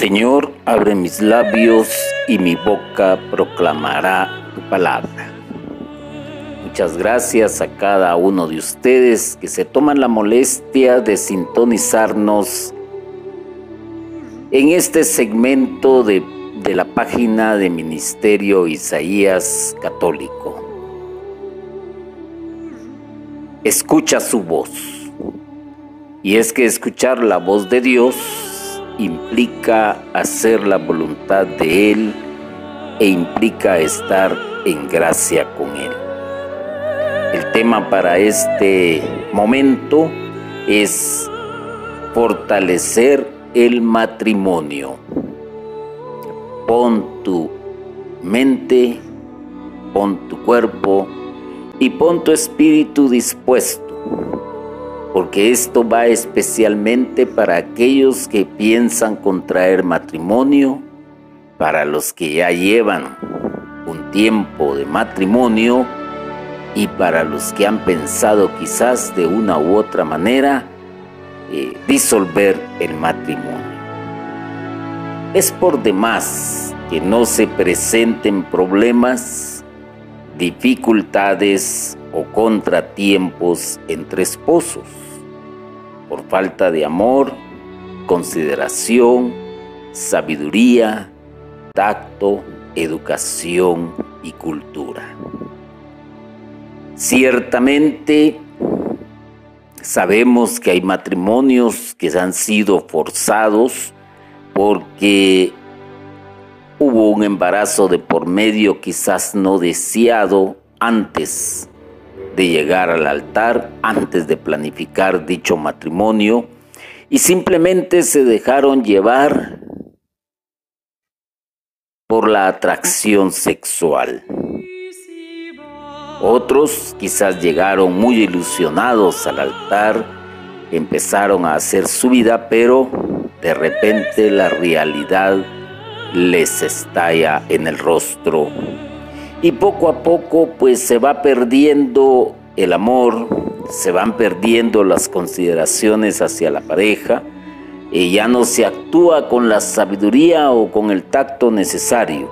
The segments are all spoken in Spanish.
Señor, abre mis labios y mi boca proclamará tu palabra. Muchas gracias a cada uno de ustedes que se toman la molestia de sintonizarnos en este segmento de, de la página de Ministerio Isaías Católico. Escucha su voz. Y es que escuchar la voz de Dios implica hacer la voluntad de Él e implica estar en gracia con Él. El tema para este momento es fortalecer el matrimonio. Pon tu mente, pon tu cuerpo y pon tu espíritu dispuesto porque esto va especialmente para aquellos que piensan contraer matrimonio, para los que ya llevan un tiempo de matrimonio y para los que han pensado quizás de una u otra manera eh, disolver el matrimonio. Es por demás que no se presenten problemas, dificultades o contratiempos entre esposos por falta de amor, consideración, sabiduría, tacto, educación y cultura. Ciertamente sabemos que hay matrimonios que han sido forzados porque hubo un embarazo de por medio quizás no deseado antes de llegar al altar antes de planificar dicho matrimonio y simplemente se dejaron llevar por la atracción sexual. Otros quizás llegaron muy ilusionados al altar, empezaron a hacer su vida, pero de repente la realidad les estalla en el rostro y poco a poco pues se va perdiendo el amor, se van perdiendo las consideraciones hacia la pareja y ya no se actúa con la sabiduría o con el tacto necesario.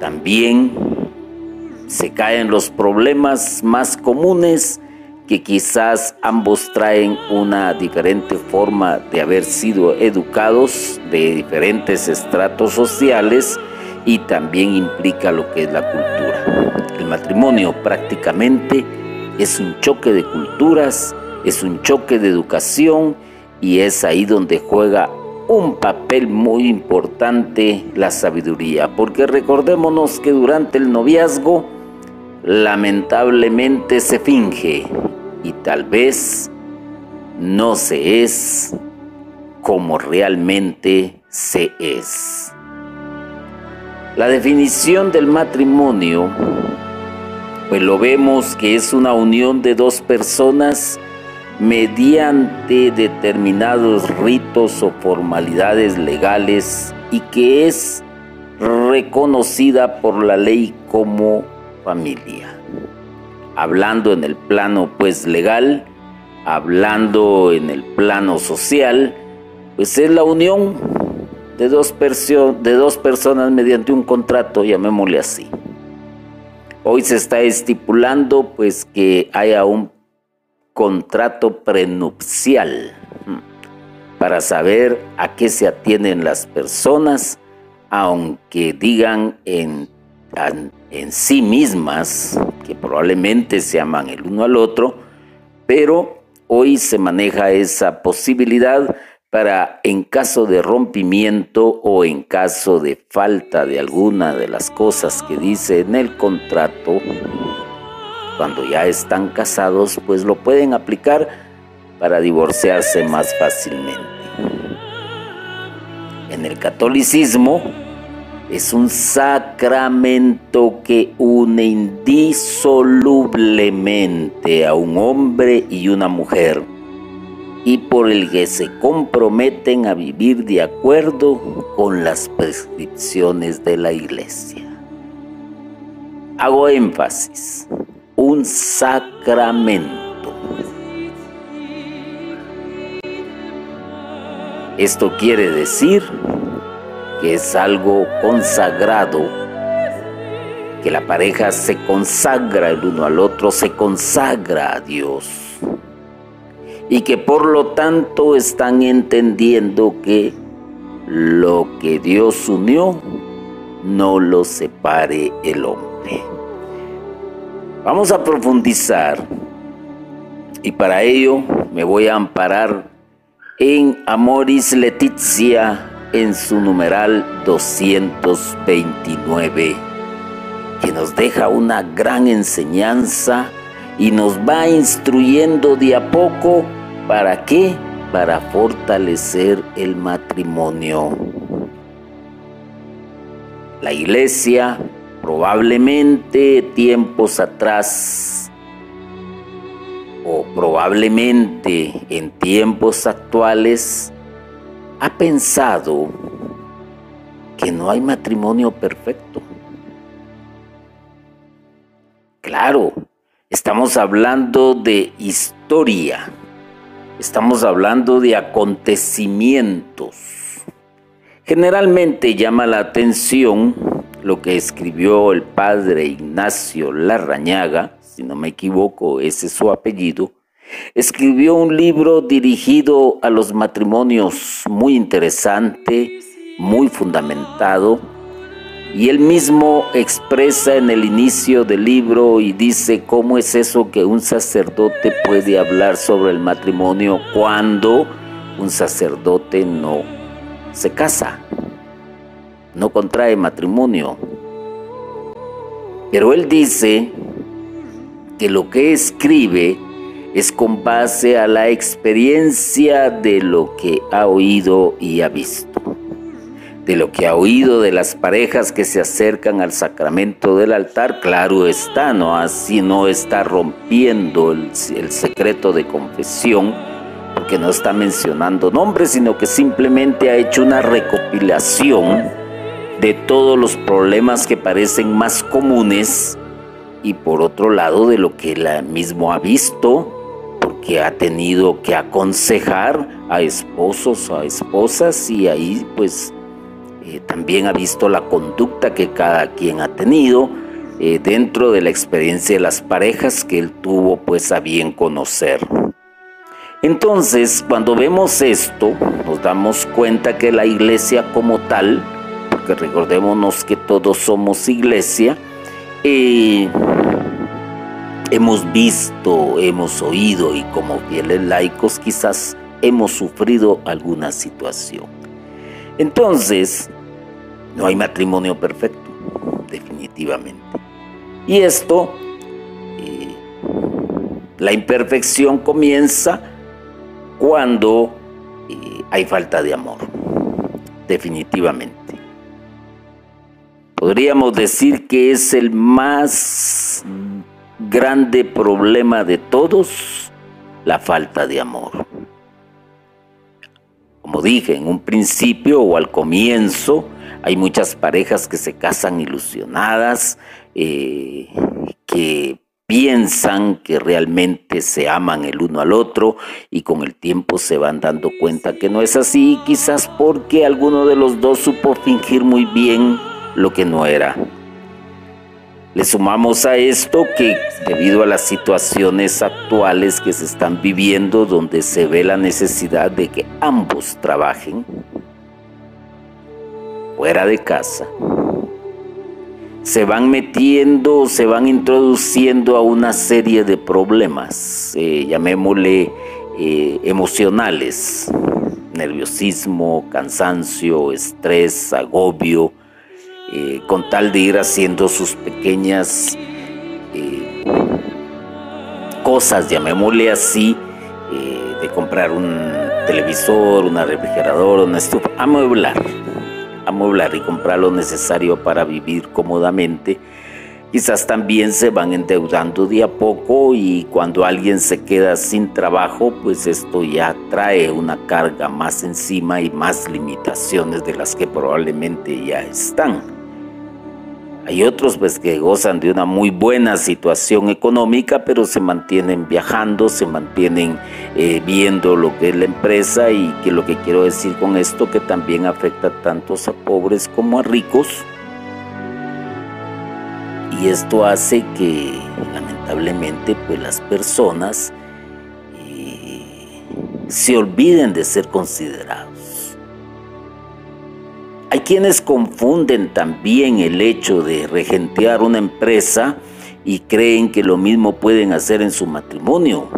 También se caen los problemas más comunes que quizás ambos traen una diferente forma de haber sido educados de diferentes estratos sociales y también implica lo que es la cultura. El matrimonio prácticamente es un choque de culturas, es un choque de educación y es ahí donde juega un papel muy importante la sabiduría, porque recordémonos que durante el noviazgo lamentablemente se finge y tal vez no se es como realmente se es. La definición del matrimonio, pues lo vemos que es una unión de dos personas mediante determinados ritos o formalidades legales y que es reconocida por la ley como familia. Hablando en el plano pues legal, hablando en el plano social, pues es la unión de dos, de dos personas mediante un contrato, llamémosle así. Hoy se está estipulando pues que haya un contrato prenupcial para saber a qué se atienden las personas, aunque digan en, en sí mismas que probablemente se aman el uno al otro, pero hoy se maneja esa posibilidad para en caso de rompimiento o en caso de falta de alguna de las cosas que dice en el contrato, cuando ya están casados, pues lo pueden aplicar para divorciarse más fácilmente. En el catolicismo es un sacramento que une indisolublemente a un hombre y una mujer y por el que se comprometen a vivir de acuerdo con las prescripciones de la iglesia. Hago énfasis, un sacramento. Esto quiere decir que es algo consagrado, que la pareja se consagra el uno al otro, se consagra a Dios. Y que por lo tanto están entendiendo que lo que Dios unió no lo separe el hombre. Vamos a profundizar y para ello me voy a amparar en Amoris Letizia en su numeral 229, que nos deja una gran enseñanza y nos va instruyendo de a poco para qué, para fortalecer el matrimonio. La iglesia probablemente tiempos atrás o probablemente en tiempos actuales ha pensado que no hay matrimonio perfecto. Claro, estamos hablando de historia, estamos hablando de acontecimientos. Generalmente llama la atención lo que escribió el padre Ignacio Larrañaga, si no me equivoco, ese es su apellido, escribió un libro dirigido a los matrimonios muy interesante, muy fundamentado, y él mismo expresa en el inicio del libro y dice cómo es eso que un sacerdote puede hablar sobre el matrimonio cuando un sacerdote no se casa no contrae matrimonio. Pero él dice que lo que escribe es con base a la experiencia de lo que ha oído y ha visto, de lo que ha oído de las parejas que se acercan al sacramento del altar, claro está, no así no está rompiendo el, el secreto de confesión, porque no está mencionando nombres, sino que simplemente ha hecho una recopilación de todos los problemas que parecen más comunes y por otro lado de lo que él mismo ha visto, porque ha tenido que aconsejar a esposos, a esposas y ahí pues eh, también ha visto la conducta que cada quien ha tenido eh, dentro de la experiencia de las parejas que él tuvo pues a bien conocer. Entonces, cuando vemos esto, nos damos cuenta que la iglesia como tal, que recordémonos que todos somos iglesia, eh, hemos visto, hemos oído y como fieles laicos quizás hemos sufrido alguna situación. Entonces, no hay matrimonio perfecto, definitivamente. Y esto, eh, la imperfección comienza cuando eh, hay falta de amor, definitivamente. Podríamos decir que es el más grande problema de todos, la falta de amor. Como dije en un principio o al comienzo, hay muchas parejas que se casan ilusionadas, eh, que piensan que realmente se aman el uno al otro y con el tiempo se van dando cuenta que no es así, quizás porque alguno de los dos supo fingir muy bien lo que no era. Le sumamos a esto que debido a las situaciones actuales que se están viviendo donde se ve la necesidad de que ambos trabajen fuera de casa, se van metiendo, se van introduciendo a una serie de problemas, eh, llamémosle eh, emocionales, nerviosismo, cansancio, estrés, agobio, eh, con tal de ir haciendo sus pequeñas cosas, llamémosle así, de comprar un televisor, una refrigeradora, una estufa, amueblar, y comprar lo necesario para vivir cómodamente. Quizás también se van endeudando de a poco y cuando alguien se queda sin trabajo, pues esto ya trae una carga más encima y más limitaciones de las que probablemente ya están. Hay otros pues que gozan de una muy buena situación económica, pero se mantienen viajando, se mantienen eh, viendo lo que es la empresa y que lo que quiero decir con esto que también afecta tanto a pobres como a ricos. Y esto hace que lamentablemente pues las personas eh, se olviden de ser considerados. Hay quienes confunden también el hecho de regentear una empresa y creen que lo mismo pueden hacer en su matrimonio.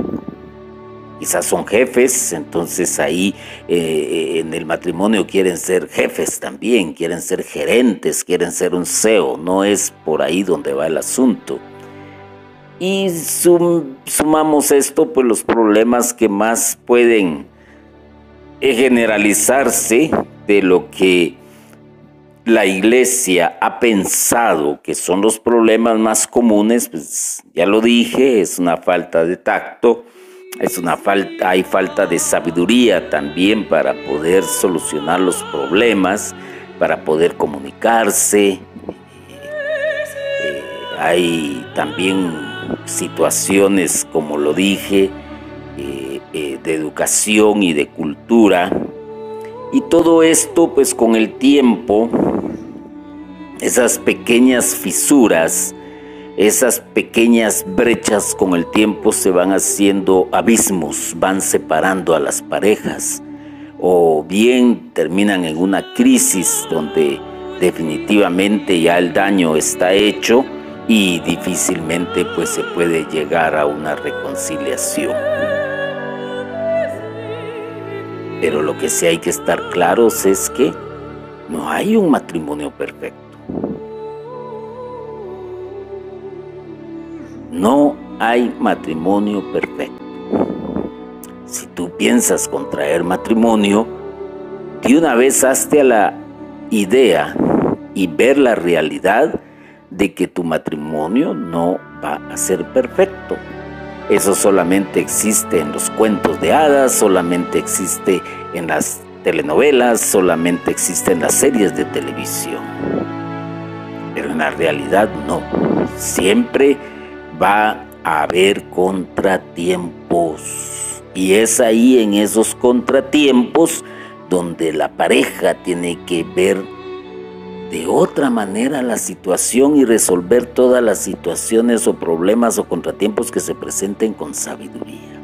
Quizás son jefes, entonces ahí eh, en el matrimonio quieren ser jefes también, quieren ser gerentes, quieren ser un CEO, no es por ahí donde va el asunto. Y sumamos esto, pues los problemas que más pueden generalizarse de lo que la iglesia ha pensado que son los problemas más comunes, pues ya lo dije, es una falta de tacto, es una falta, hay falta de sabiduría también para poder solucionar los problemas, para poder comunicarse. Eh, hay también situaciones, como lo dije, eh, eh, de educación y de cultura. Y todo esto, pues con el tiempo, esas pequeñas fisuras, esas pequeñas brechas con el tiempo se van haciendo abismos, van separando a las parejas o bien terminan en una crisis donde definitivamente ya el daño está hecho y difícilmente pues se puede llegar a una reconciliación. Pero lo que sí hay que estar claros es que no hay un matrimonio perfecto. No hay matrimonio perfecto. Si tú piensas contraer matrimonio, de una vez hazte a la idea y ver la realidad de que tu matrimonio no va a ser perfecto. Eso solamente existe en los cuentos de hadas, solamente existe en las telenovelas, solamente existe en las series de televisión. Pero en la realidad no. Siempre va a haber contratiempos. Y es ahí en esos contratiempos donde la pareja tiene que ver de otra manera la situación y resolver todas las situaciones o problemas o contratiempos que se presenten con sabiduría.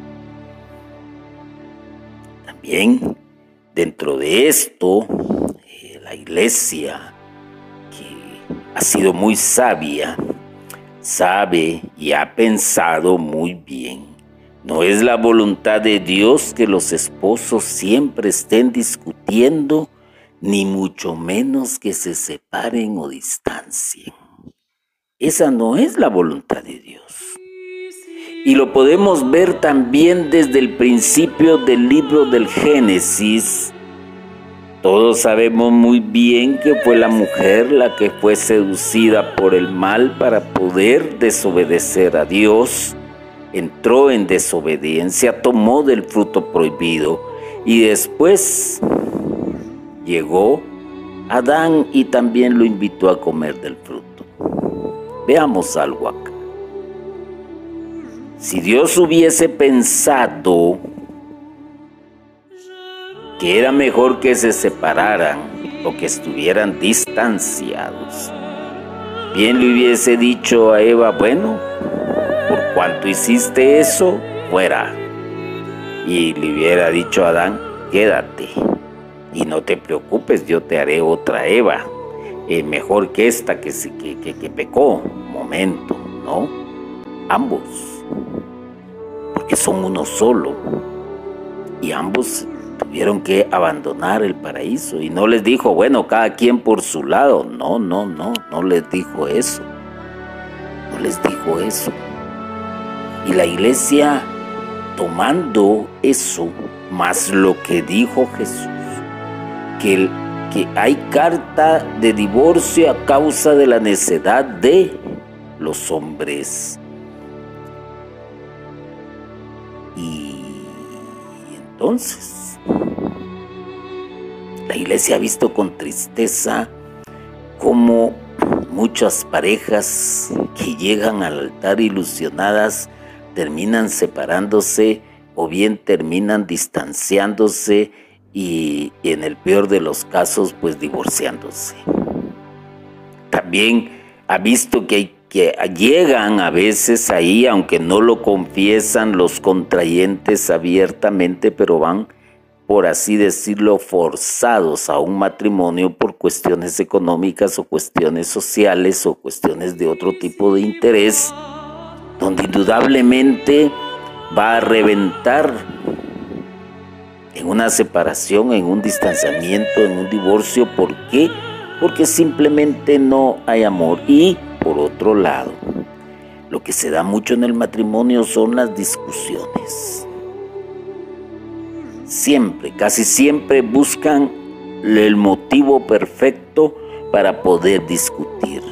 También dentro de esto, eh, la iglesia, que ha sido muy sabia, sabe y ha pensado muy bien. No es la voluntad de Dios que los esposos siempre estén discutiendo ni mucho menos que se separen o distancien. Esa no es la voluntad de Dios. Y lo podemos ver también desde el principio del libro del Génesis. Todos sabemos muy bien que fue la mujer la que fue seducida por el mal para poder desobedecer a Dios. Entró en desobediencia, tomó del fruto prohibido y después llegó Adán y también lo invitó a comer del fruto. Veamos algo acá. Si Dios hubiese pensado que era mejor que se separaran o que estuvieran distanciados, bien le hubiese dicho a Eva, bueno, por cuanto hiciste eso, fuera. Y le hubiera dicho a Adán, quédate. Y no te preocupes, yo te haré otra Eva, eh, mejor que esta que, que, que, pecó. Momento, ¿no? Ambos, porque son uno solo. Y ambos tuvieron que abandonar el paraíso. Y no les dijo, bueno, cada quien por su lado. No, no, no, no les dijo eso. No les dijo eso. Y la iglesia, tomando eso, más lo que dijo Jesús, que, hay carta de divorcio a causa de la necedad de los hombres. Y entonces, la iglesia ha visto con tristeza cómo muchas parejas que llegan al altar ilusionadas terminan separándose o bien terminan distanciándose y en el peor de los casos pues divorciándose. También ha visto que, que llegan a veces ahí, aunque no lo confiesan los contrayentes abiertamente, pero van por así decirlo, forzados a un matrimonio por cuestiones económicas o cuestiones sociales o cuestiones de otro tipo de interés, donde indudablemente va a reventar en una separación, en un distanciamiento, en un divorcio. ¿Por qué? Porque simplemente no hay amor. Y por otro lado, lo que se da mucho en el matrimonio son las discusiones siempre, casi siempre buscan el motivo perfecto para poder discutir.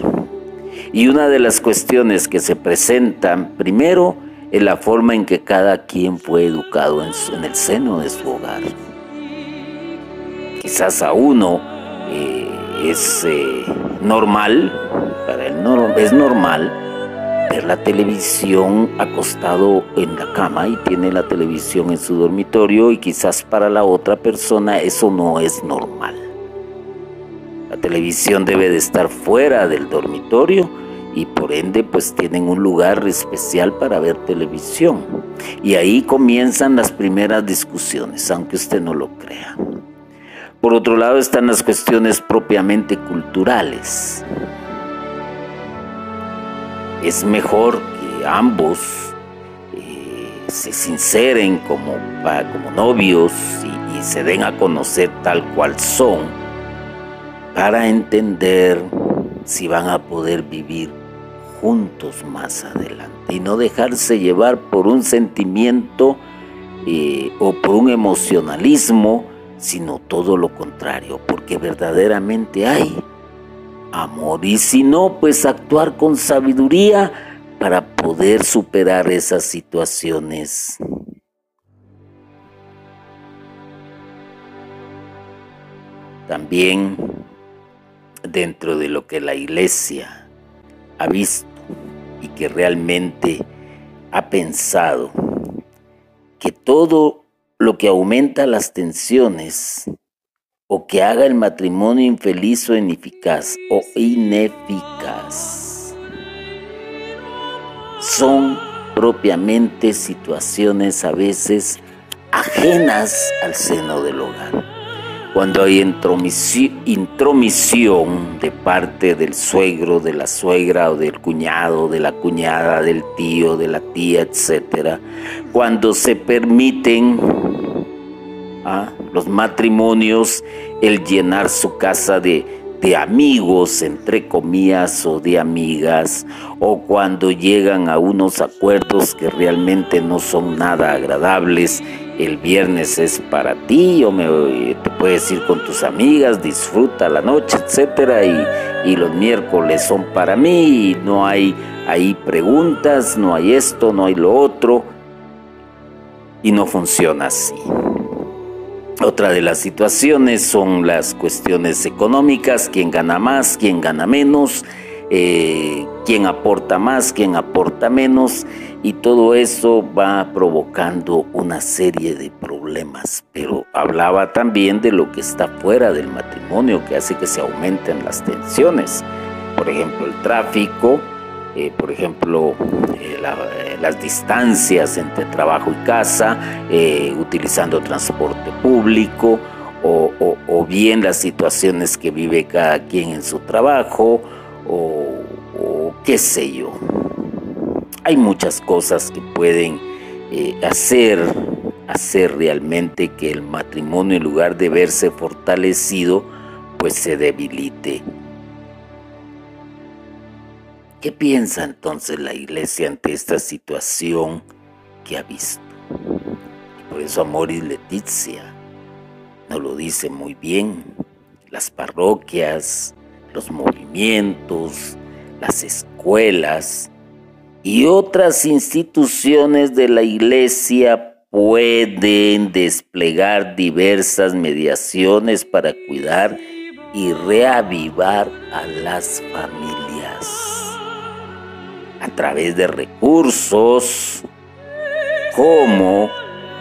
Y una de las cuestiones que se presentan primero es la forma en que cada quien fue educado en, el seno de su hogar. Quizás a uno eh, es eh, normal, para él no, es normal ver la televisión acostado en la cama y tiene la televisión en su dormitorio y quizás para la otra persona eso no es normal. La televisión debe de estar fuera del dormitorio y por ende pues tienen un lugar especial para ver televisión. Y ahí comienzan las primeras discusiones, aunque usted no lo crea. Por otro lado están las cuestiones propiamente culturales es mejor que ambos eh, se sinceren como, como novios y, y se den a conocer tal cual son para entender si van a poder vivir juntos más adelante y no dejarse llevar por un sentimiento eh, o por un emocionalismo, sino todo lo contrario, porque verdaderamente hay amor. Y si no, pues actuar con sabiduría para poder superar esas situaciones. También dentro de lo que la iglesia ha visto y que realmente ha pensado que todo lo que aumenta las tensiones o que haga el matrimonio infeliz o ineficaz o ineficaz. Son propiamente situaciones a veces ajenas al seno del hogar. Cuando hay intromisión de parte del suegro, de la suegra o del cuñado, de la cuñada, del tío, de la tía, etc. Cuando se permiten los matrimonios, el llenar su casa de, de amigos, entre comillas, o de amigas, o cuando llegan a unos acuerdos que realmente no son nada agradables. El viernes es para ti, o me, te puedes ir con tus amigas, disfruta la noche, etcétera, y, y los miércoles son para mí, y no hay ahí preguntas, no hay esto, no hay lo otro, y no funciona así. Otra de las situaciones son las cuestiones económicas, quién gana más, quién gana menos, eh, quién aporta más, quién aporta menos, y todo eso va provocando una serie de problemas. Pero hablaba también de lo que está fuera del matrimonio, que hace que se aumenten las tensiones. Por ejemplo, el tráfico, eh, por ejemplo, eh, las distancias entre trabajo y casa, utilizando transporte público, o, bien las situaciones que vive cada quien en su trabajo, o, qué sé yo. Hay muchas cosas que pueden hacer, hacer realmente que el matrimonio, en lugar de verse fortalecido, pues se debilite ¿Qué piensa entonces la iglesia ante esta situación que ha visto? Y por eso Amoris Leticia nos lo dice muy bien. Las parroquias, los movimientos, las escuelas y otras instituciones de la iglesia pueden desplegar diversas mediaciones para cuidar y reavivar a las familias a través de recursos como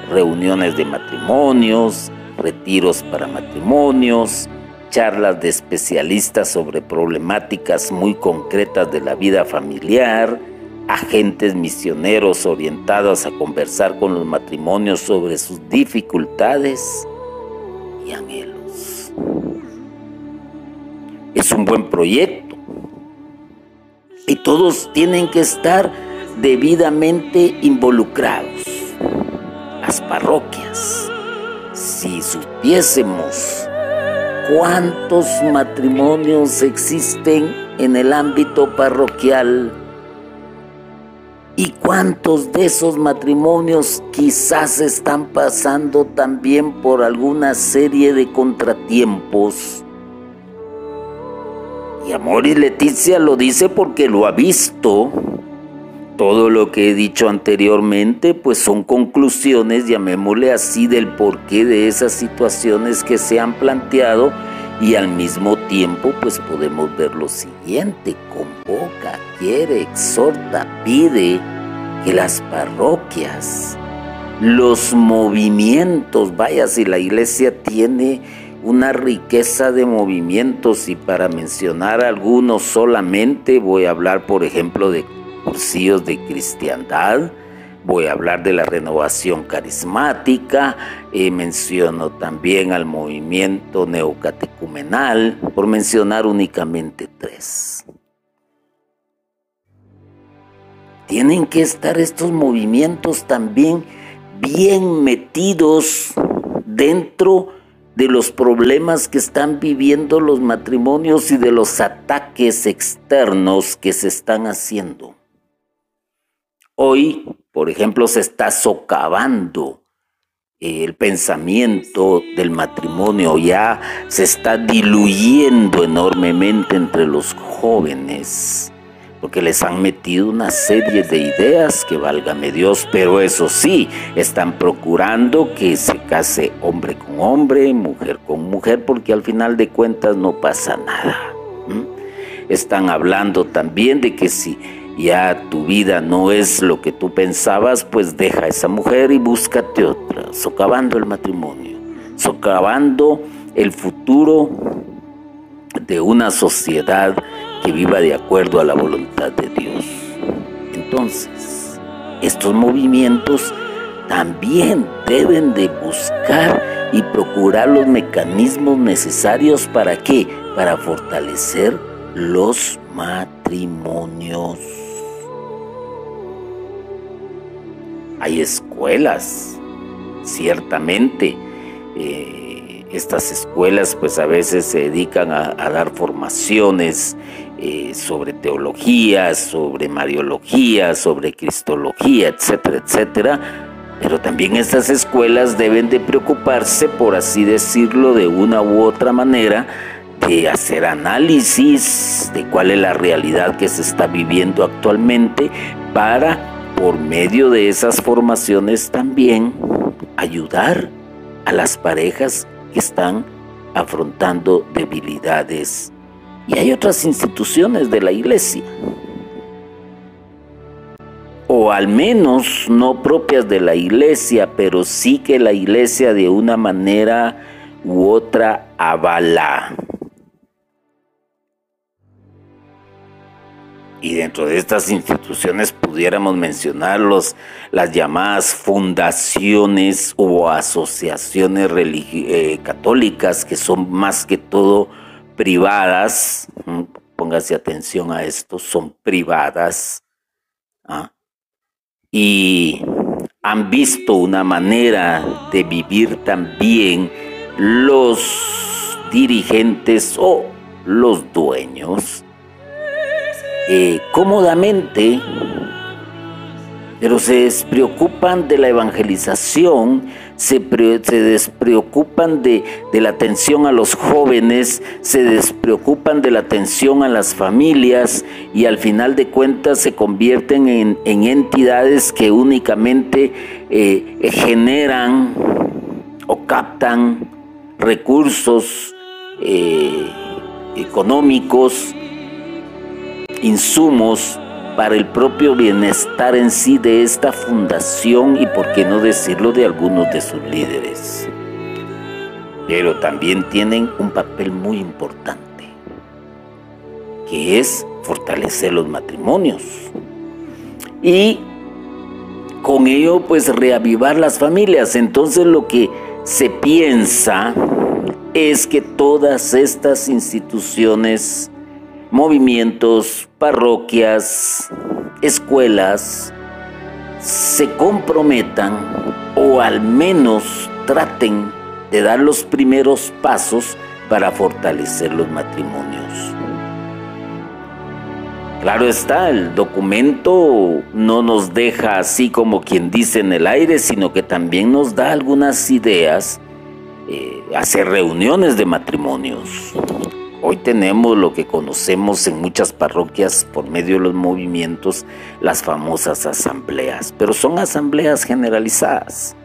reuniones de matrimonios, retiros para matrimonios, charlas de especialistas sobre problemáticas muy concretas de la vida familiar, agentes misioneros orientados a conversar con los matrimonios sobre sus dificultades y anhelos. Es un buen proyecto y todos tienen que estar debidamente involucrados. Las parroquias, si supiésemos cuántos matrimonios existen en el ámbito parroquial, ¿Y cuántos de esos matrimonios quizás están pasando también por alguna serie de contratiempos? Y Amor y Leticia lo dice porque lo ha visto. Todo lo que he dicho anteriormente pues son conclusiones, llamémosle así, del porqué de esas situaciones que se han planteado y al mismo tiempo pues podemos ver lo siguiente, convoca, quiere, exhorta, pide que las parroquias, los movimientos, vaya si la iglesia tiene una riqueza de movimientos y para mencionar algunos solamente voy a hablar por ejemplo de cursillos de cristiandad, Voy a hablar de la renovación carismática, eh, menciono también al movimiento neocatecumenal, por mencionar únicamente tres. Tienen que estar estos movimientos también bien metidos dentro de los problemas que están viviendo los matrimonios y de los ataques externos que se están haciendo. Hoy por ejemplo, se está socavando el pensamiento del matrimonio, ya se está diluyendo enormemente entre los jóvenes, porque les han metido una serie de ideas que válgame Dios, pero eso sí, están procurando que se case hombre con hombre, mujer con mujer, porque al final de cuentas no pasa nada. Están hablando también de que si ya tu vida no es lo que tú pensabas, pues deja a esa mujer y búscate otra, socavando el matrimonio, socavando el futuro de una sociedad que viva de acuerdo a la voluntad de Dios. Entonces, estos movimientos también deben de buscar y procurar los mecanismos necesarios para qué? Para fortalecer los matrimonios. Hay escuelas, ciertamente. Eh, estas escuelas pues a veces se dedican a, dar formaciones eh, sobre teología, sobre mariología, sobre cristología, etcétera, etcétera. Pero también estas escuelas deben de preocuparse, por así decirlo, de una u otra manera, de hacer análisis de cuál es la realidad que se está viviendo actualmente para por medio de esas formaciones también ayudar a las parejas que están afrontando debilidades. Y hay otras instituciones de la iglesia, o al menos no propias de la iglesia, pero sí que la iglesia de una manera u otra avala. Y dentro de estas instituciones pudiéramos mencionar las llamadas fundaciones o asociaciones eh, católicas que son más que todo privadas. Póngase atención a esto, son privadas. ¿ah? Y han visto una manera de vivir también los dirigentes o los dueños eh, cómodamente, pero se despreocupan de la evangelización, se, despreocupan de, la atención a los jóvenes, se despreocupan de la atención a las familias y al final de cuentas se convierten en, entidades que únicamente eh, generan o captan recursos eh, económicos insumos para el propio bienestar en sí de esta fundación y por qué no decirlo de algunos de sus líderes. Pero también tienen un papel muy importante, que es fortalecer los matrimonios. Y con ello pues reavivar las familias. Entonces lo que se piensa es que todas estas instituciones, movimientos, parroquias, escuelas, se comprometan o al menos traten de dar los primeros pasos para fortalecer los matrimonios. Claro está, el documento no nos deja así como quien dice en el aire, sino que también nos da algunas ideas, eh, hacer reuniones de matrimonios. Hoy tenemos lo que conocemos en muchas parroquias por medio de los movimientos, las famosas asambleas, pero son asambleas generalizadas.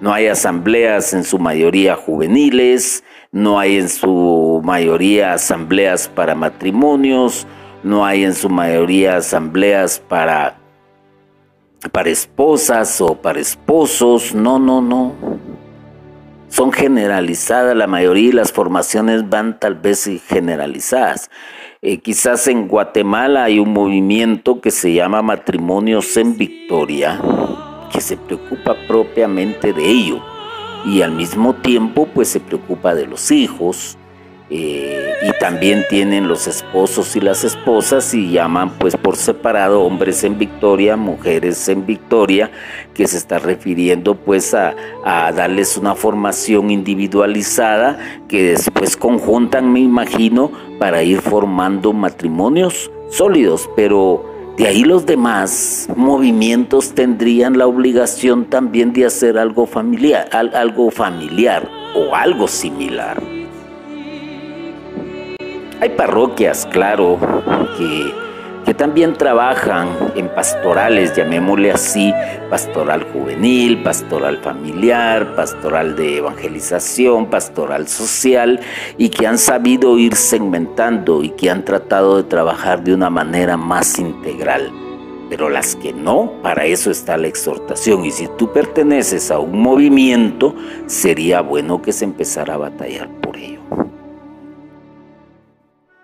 No hay asambleas en su mayoría juveniles, no hay en su mayoría asambleas para matrimonios, no hay en su mayoría asambleas para, para esposas o para esposos, no, no, no. Son generalizadas la mayoría y las formaciones van tal vez generalizadas. Eh, quizás en Guatemala hay un movimiento que se llama Matrimonios en Victoria, que se preocupa propiamente de ello y al mismo tiempo pues se preocupa de los hijos, eh, y también tienen los esposos y las esposas y llaman pues por separado hombres en victoria, mujeres en victoria, que se está refiriendo pues a, a darles una formación individualizada que después conjuntan, me imagino, para ir formando matrimonios sólidos, pero de ahí los demás movimientos tendrían la obligación también de hacer algo familiar, algo familiar o algo similar. Hay parroquias, claro, que, que también trabajan en pastorales, llamémosle así, pastoral juvenil, pastoral familiar, pastoral de evangelización, pastoral social, y que han sabido ir segmentando y que han tratado de trabajar de una manera más integral pero las que no, para eso está la exhortación. Y si tú perteneces a un movimiento, sería bueno que se empezara a batallar por ello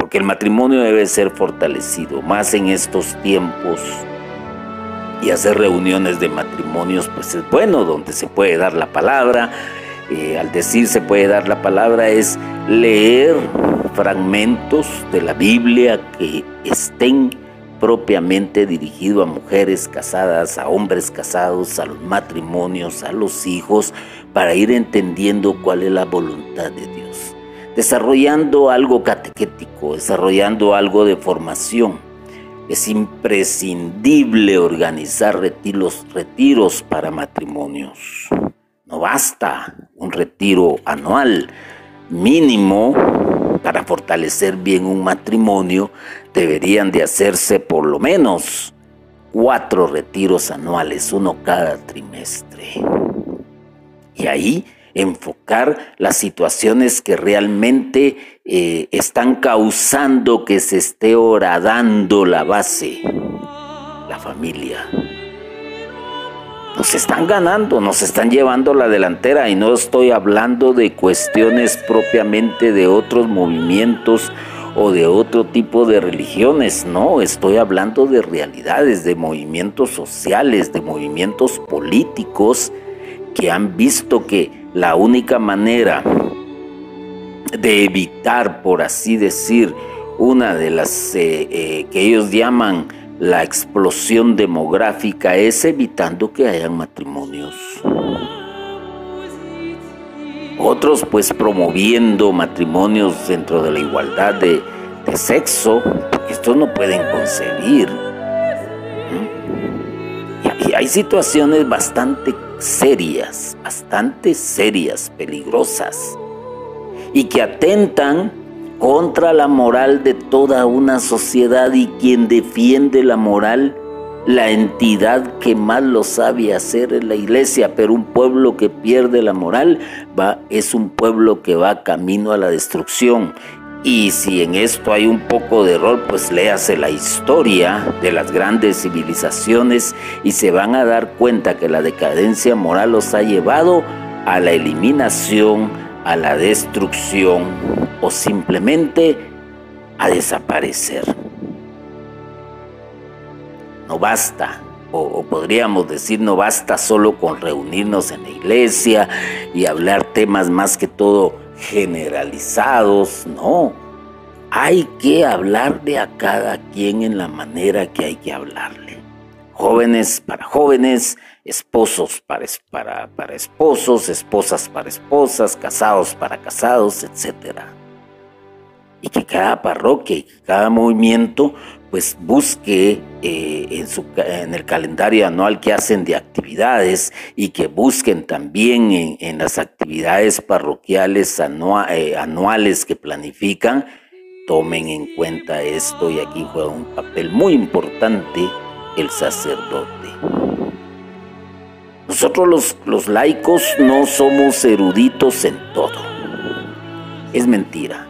porque el matrimonio debe ser fortalecido, más en estos tiempos. Y hacer reuniones de matrimonios, pues es bueno, donde se puede dar la palabra. Eh, al decir se puede dar la palabra es leer fragmentos de la Biblia que estén propiamente dirigidos a mujeres casadas, a hombres casados, a los matrimonios, a los hijos, para ir entendiendo cuál es la voluntad de Dios desarrollando algo catequético, desarrollando algo de formación. Es imprescindible organizar retiros, retiros para matrimonios. No basta un retiro anual mínimo para fortalecer bien un matrimonio. Deberían de hacerse por lo menos cuatro retiros anuales, uno cada trimestre. Y ahí enfocar las situaciones que realmente eh, están causando que se esté horadando la base, la familia. Nos están ganando, nos están llevando la delantera y no estoy hablando de cuestiones propiamente de otros movimientos o de otro tipo de religiones, no, estoy hablando de realidades, de movimientos sociales, de movimientos políticos que han visto que la única manera de evitar, por así decir, una de las eh, eh, que ellos llaman la explosión demográfica es evitando que hayan matrimonios. Otros pues promoviendo matrimonios dentro de la igualdad de, sexo, estos no pueden concebir. Y hay situaciones bastante serias, bastante serias, peligrosas, y que atentan contra la moral de toda una sociedad y quien defiende la moral, la entidad que más lo sabe hacer es la iglesia, pero un pueblo que pierde la moral va, es un pueblo que va camino a la destrucción. Y si en esto hay un poco de error, pues léase la historia de las grandes civilizaciones y se van a dar cuenta que la decadencia moral los ha llevado a la eliminación, a la destrucción o simplemente a desaparecer. No basta, o, podríamos decir, no basta solo con reunirnos en la iglesia y hablar temas más que todo generalizados, no. Hay que hablarle a cada quien en la manera que hay que hablarle. Jóvenes para jóvenes, esposos para, para, para esposos, esposas para esposas, casados para casados, etc. Y que cada parroquia y cada movimiento pues busque eh, en, el calendario anual que hacen de actividades y que busquen también en, las actividades parroquiales eh, anuales que planifican, tomen en cuenta esto y aquí juega un papel muy importante el sacerdote. Nosotros los laicos no somos eruditos en todo. Es mentira.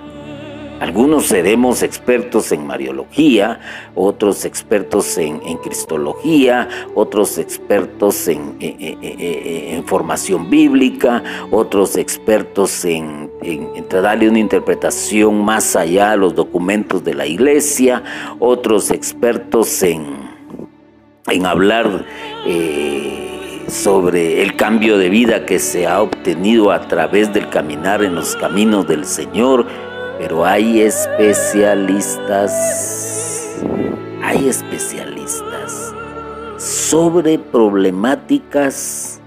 Algunos seremos expertos en Mariología, otros expertos en, Cristología, otros expertos en, en, formación bíblica, otros expertos en, darle una interpretación más allá a los documentos de la iglesia, otros expertos en, hablar eh, sobre el cambio de vida que se ha obtenido a través del caminar en los caminos del Señor pero hay especialistas, hay especialistas sobre problemáticas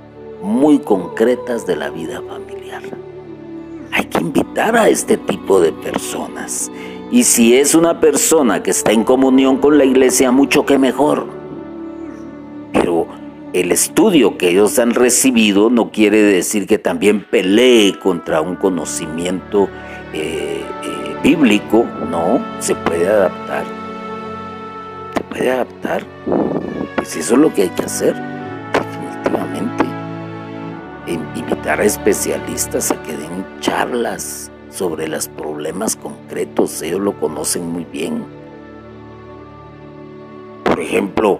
muy concretas de la vida familiar. Hay que invitar a este tipo de personas. Y si es una persona que está en comunión con la iglesia, mucho que mejor. Pero el estudio que ellos han recibido no quiere decir que también pelee contra un conocimiento eh, eh, bíblico, no, se puede adaptar. Se puede adaptar. Pues eso es lo que hay que hacer, definitivamente. Invitar a especialistas a que den charlas sobre los problemas concretos, ellos lo conocen muy bien. Por ejemplo,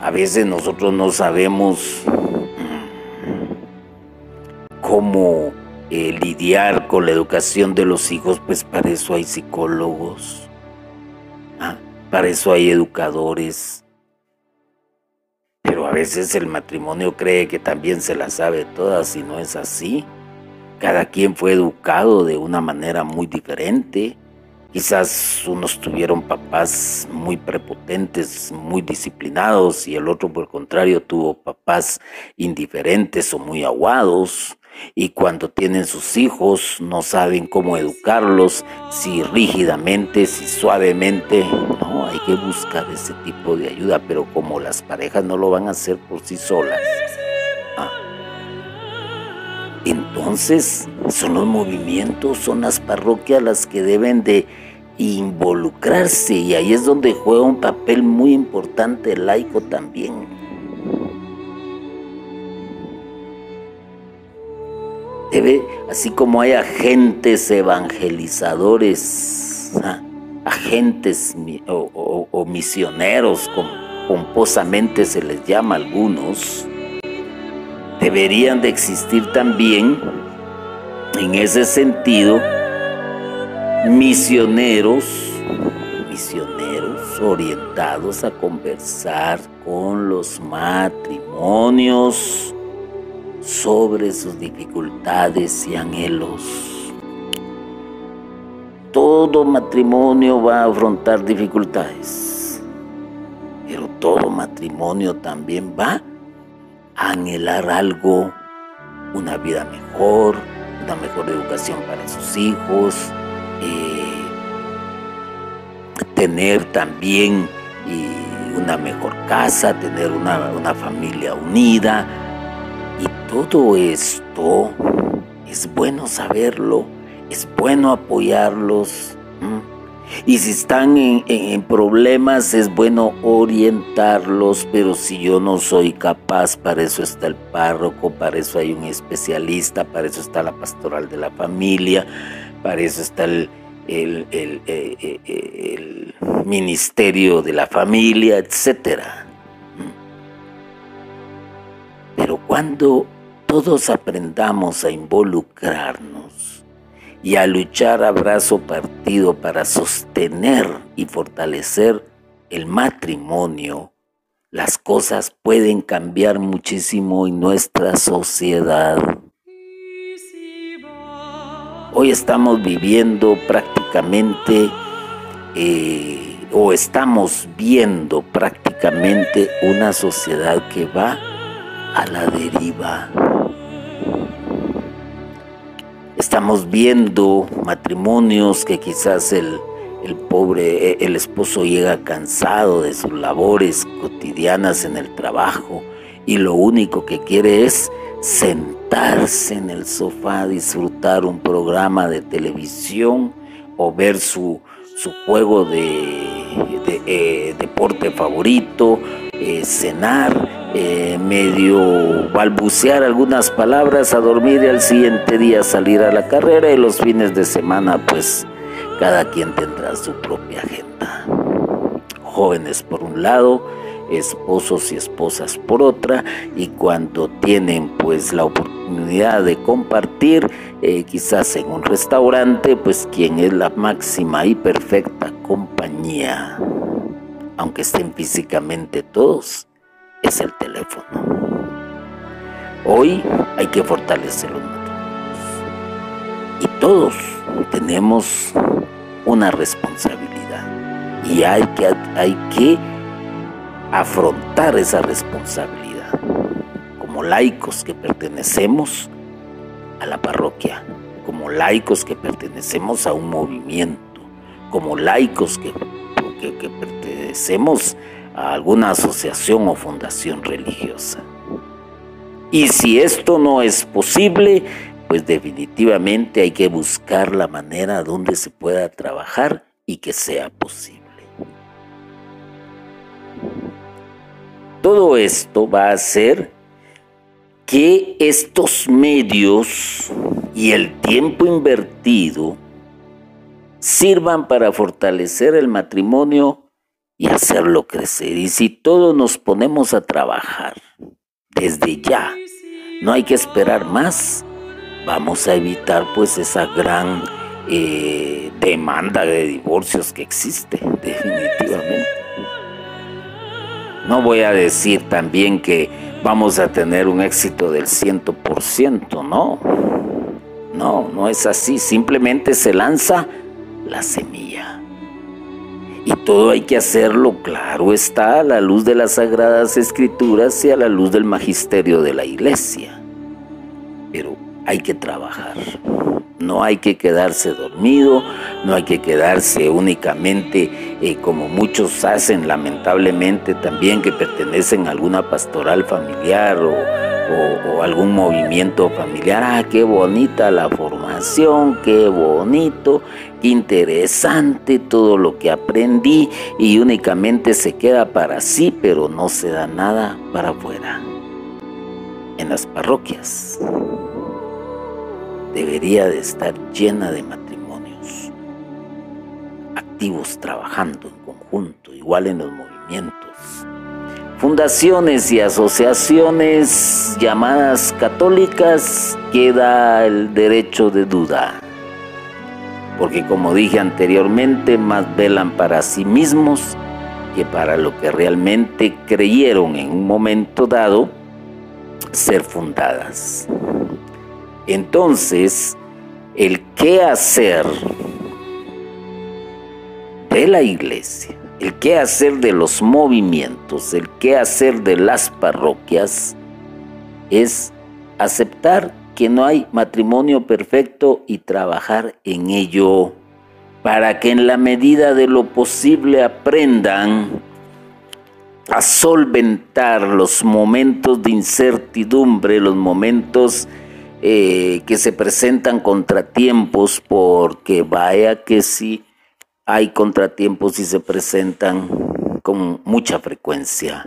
a veces nosotros no sabemos mm, cómo lidiar con la educación de los hijos, pues para eso hay psicólogos, ¿ah? para eso hay educadores. Pero a veces el matrimonio cree que también se la sabe todas y no es así. Cada quien fue educado de una manera muy diferente. Quizás unos tuvieron papás muy prepotentes, muy disciplinados y el otro por el contrario tuvo papás indiferentes o muy aguados y cuando tienen sus hijos no saben cómo educarlos, si rígidamente, si suavemente. No, hay que buscar ese tipo de ayuda, pero como las parejas no lo van a hacer por sí solas. Ah. Entonces, son los movimientos, son las parroquias las que deben de involucrarse y ahí es donde juega un papel muy importante el laico también. Debe, así como hay agentes evangelizadores, ¿ah? agentes o, misioneros, como pomposamente se les llama a algunos, deberían de existir también, en ese sentido, misioneros, misioneros orientados a conversar con los matrimonios sobre sus dificultades y anhelos. Todo matrimonio va a afrontar dificultades, pero todo matrimonio también va a anhelar algo, una vida mejor, una mejor educación para sus hijos, eh, tener también una mejor casa, tener una, una familia unida, todo esto es bueno saberlo, es bueno apoyarlos. Y si están en, problemas, es bueno orientarlos, pero si yo no soy capaz, para eso está el párroco, para eso hay un especialista, para eso está la pastoral de la familia, para eso está el, el, eh, eh, el ministerio de la familia, etc. Pero cuando todos aprendamos a involucrarnos y a luchar a brazo partido para sostener y fortalecer el matrimonio, las cosas pueden cambiar muchísimo en nuestra sociedad. Hoy estamos viviendo prácticamente eh, o estamos viendo prácticamente una sociedad que va a la deriva. Estamos viendo matrimonios que quizás el, el pobre, el esposo llega cansado de sus labores cotidianas en el trabajo y lo único que quiere es sentarse en el sofá, disfrutar un programa de televisión o ver su, juego de, eh, deporte favorito, eh, cenar, eh, medio balbucear algunas palabras, a dormir y al siguiente día salir a la carrera y los fines de semana pues cada quien tendrá su propia agenda. Jóvenes por un lado, esposos y esposas por otra y cuando tienen pues la oportunidad de compartir eh, quizás en un restaurante pues quien es la máxima y perfecta compañía aunque estén físicamente todos es el teléfono. Hoy hay que fortalecer los matrimonios y todos tenemos una responsabilidad. Y hay que, hay que afrontar esa responsabilidad. Como laicos que pertenecemos a la parroquia, como laicos que pertenecemos a un movimiento, como laicos que, que, pertenecemos a alguna asociación o fundación religiosa. Y si esto no es posible, pues definitivamente hay que buscar la manera donde se pueda trabajar y que sea posible. Todo esto va a hacer que estos medios y el tiempo invertido sirvan para fortalecer el matrimonio y hacerlo crecer. Y si todos nos ponemos a trabajar desde ya, no hay que esperar más, vamos a evitar pues esa gran eh, demanda de divorcios que existe definitivamente. No voy a decir también que vamos a tener un éxito del 100%, no. No, no es así. Simplemente se lanza la semilla. Y todo hay que hacerlo, claro está, a la luz de las sagradas escrituras y a la luz del magisterio de la iglesia. Pero hay que trabajar. No hay que quedarse dormido, no hay que quedarse únicamente eh, como muchos hacen lamentablemente también que pertenecen a alguna pastoral familiar o, o algún movimiento familiar. Ah, qué bonita la formación, qué bonito, qué interesante todo lo que aprendí y únicamente se queda para sí, pero no se da nada para afuera. En las parroquias debería de estar llena de matrimonios activos trabajando en conjunto, igual en los movimientos. Fundaciones y asociaciones llamadas católicas queda el derecho de duda, porque como dije anteriormente, más velan para sí mismos que para lo que realmente creyeron en un momento dado ser fundadas. Entonces, el qué hacer de la iglesia, el qué hacer de los movimientos, el qué hacer de las parroquias, es aceptar que no hay matrimonio perfecto y trabajar en ello para que en la medida de lo posible aprendan a solventar los momentos de incertidumbre, los momentos eh, que se presentan contratiempos, porque vaya que sí hay contratiempos y se presentan con mucha frecuencia.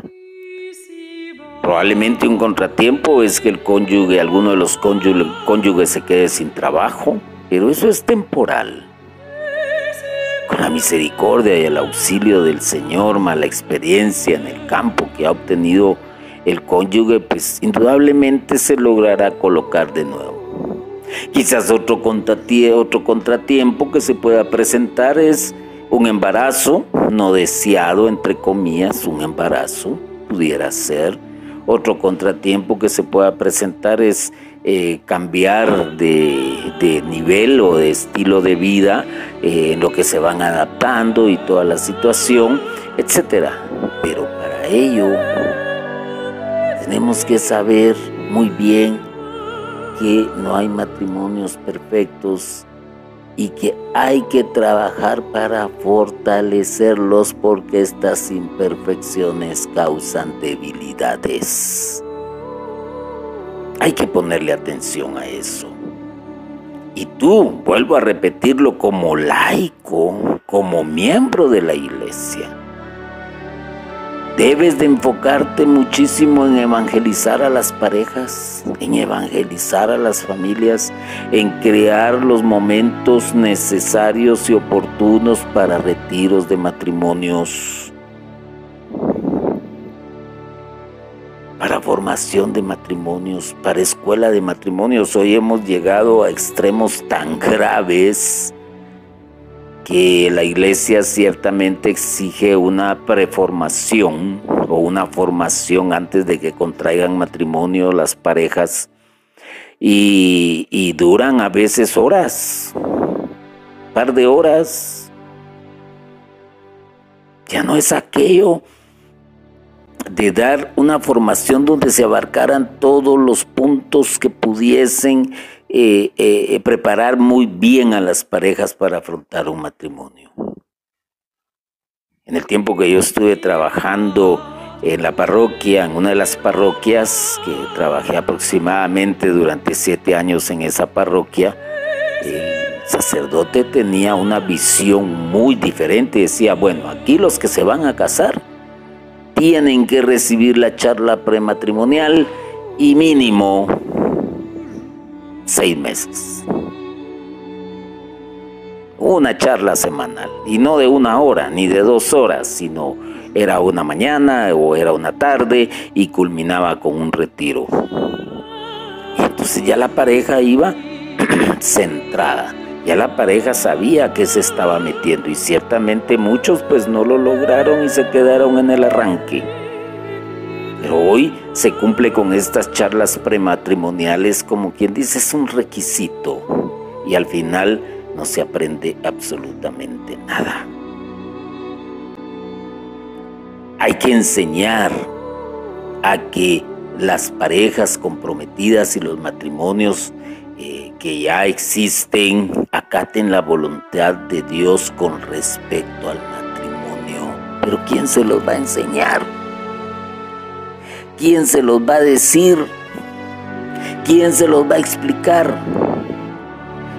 Probablemente un contratiempo es que el cónyuge, alguno de los cónyuges, se quede sin trabajo, pero eso es temporal. con la misericordia y el auxilio del Señor, más la experiencia en el campo que ha obtenido el cónyuge, pues indudablemente se logrará colocar de nuevo. Quizás otro contratiempo, que se pueda presentar es un embarazo no deseado, entre comillas, un embarazo, pudiera ser. Otro contratiempo que se pueda presentar es eh, cambiar de, nivel o de estilo de vida eh, en lo que se van adaptando y toda la situación, etc. Pero para ello tenemos que saber muy bien que no hay matrimonios perfectos y que hay que trabajar para fortalecerlos porque estas imperfecciones causan debilidades. Hay que ponerle atención a eso. Y tú, vuelvo a repetirlo como laico, como miembro de la iglesia, Debes de enfocarte muchísimo en evangelizar a las parejas, en evangelizar a las familias, en crear los momentos necesarios y oportunos para retiros de matrimonios, para formación de matrimonios, para escuela de matrimonios. Hoy hemos llegado a extremos tan graves que la iglesia ciertamente exige una preformación o una formación antes de que contraigan matrimonio las parejas y, duran a veces horas, par de horas. Ya no es aquello de dar una formación donde se abarcaran todos los puntos que pudiesen eh, eh, preparar muy bien a las parejas para afrontar un matrimonio. En el tiempo que yo estuve trabajando en la parroquia, en una de las parroquias, que trabajé aproximadamente durante siete años en esa parroquia, el sacerdote tenía una visión muy diferente. Decía, bueno, aquí los que se van a casar tienen que recibir la charla prematrimonial y mínimo seis meses. Una charla semanal, y no de una hora ni de dos horas, sino era una mañana o era una tarde y culminaba con un retiro. Y entonces ya la pareja iba centrada, ya la pareja sabía que se estaba metiendo y ciertamente muchos pues no lo lograron y se quedaron en el arranque. Pero hoy se cumple con estas charlas prematrimoniales como quien dice es un requisito y al final no se aprende absolutamente nada. Hay que enseñar a que las parejas comprometidas y los matrimonios eh, que ya existen acaten la voluntad de Dios con respecto al matrimonio. Pero ¿quién se los va a enseñar? ¿Quién se los va a decir? ¿Quién se los va a explicar?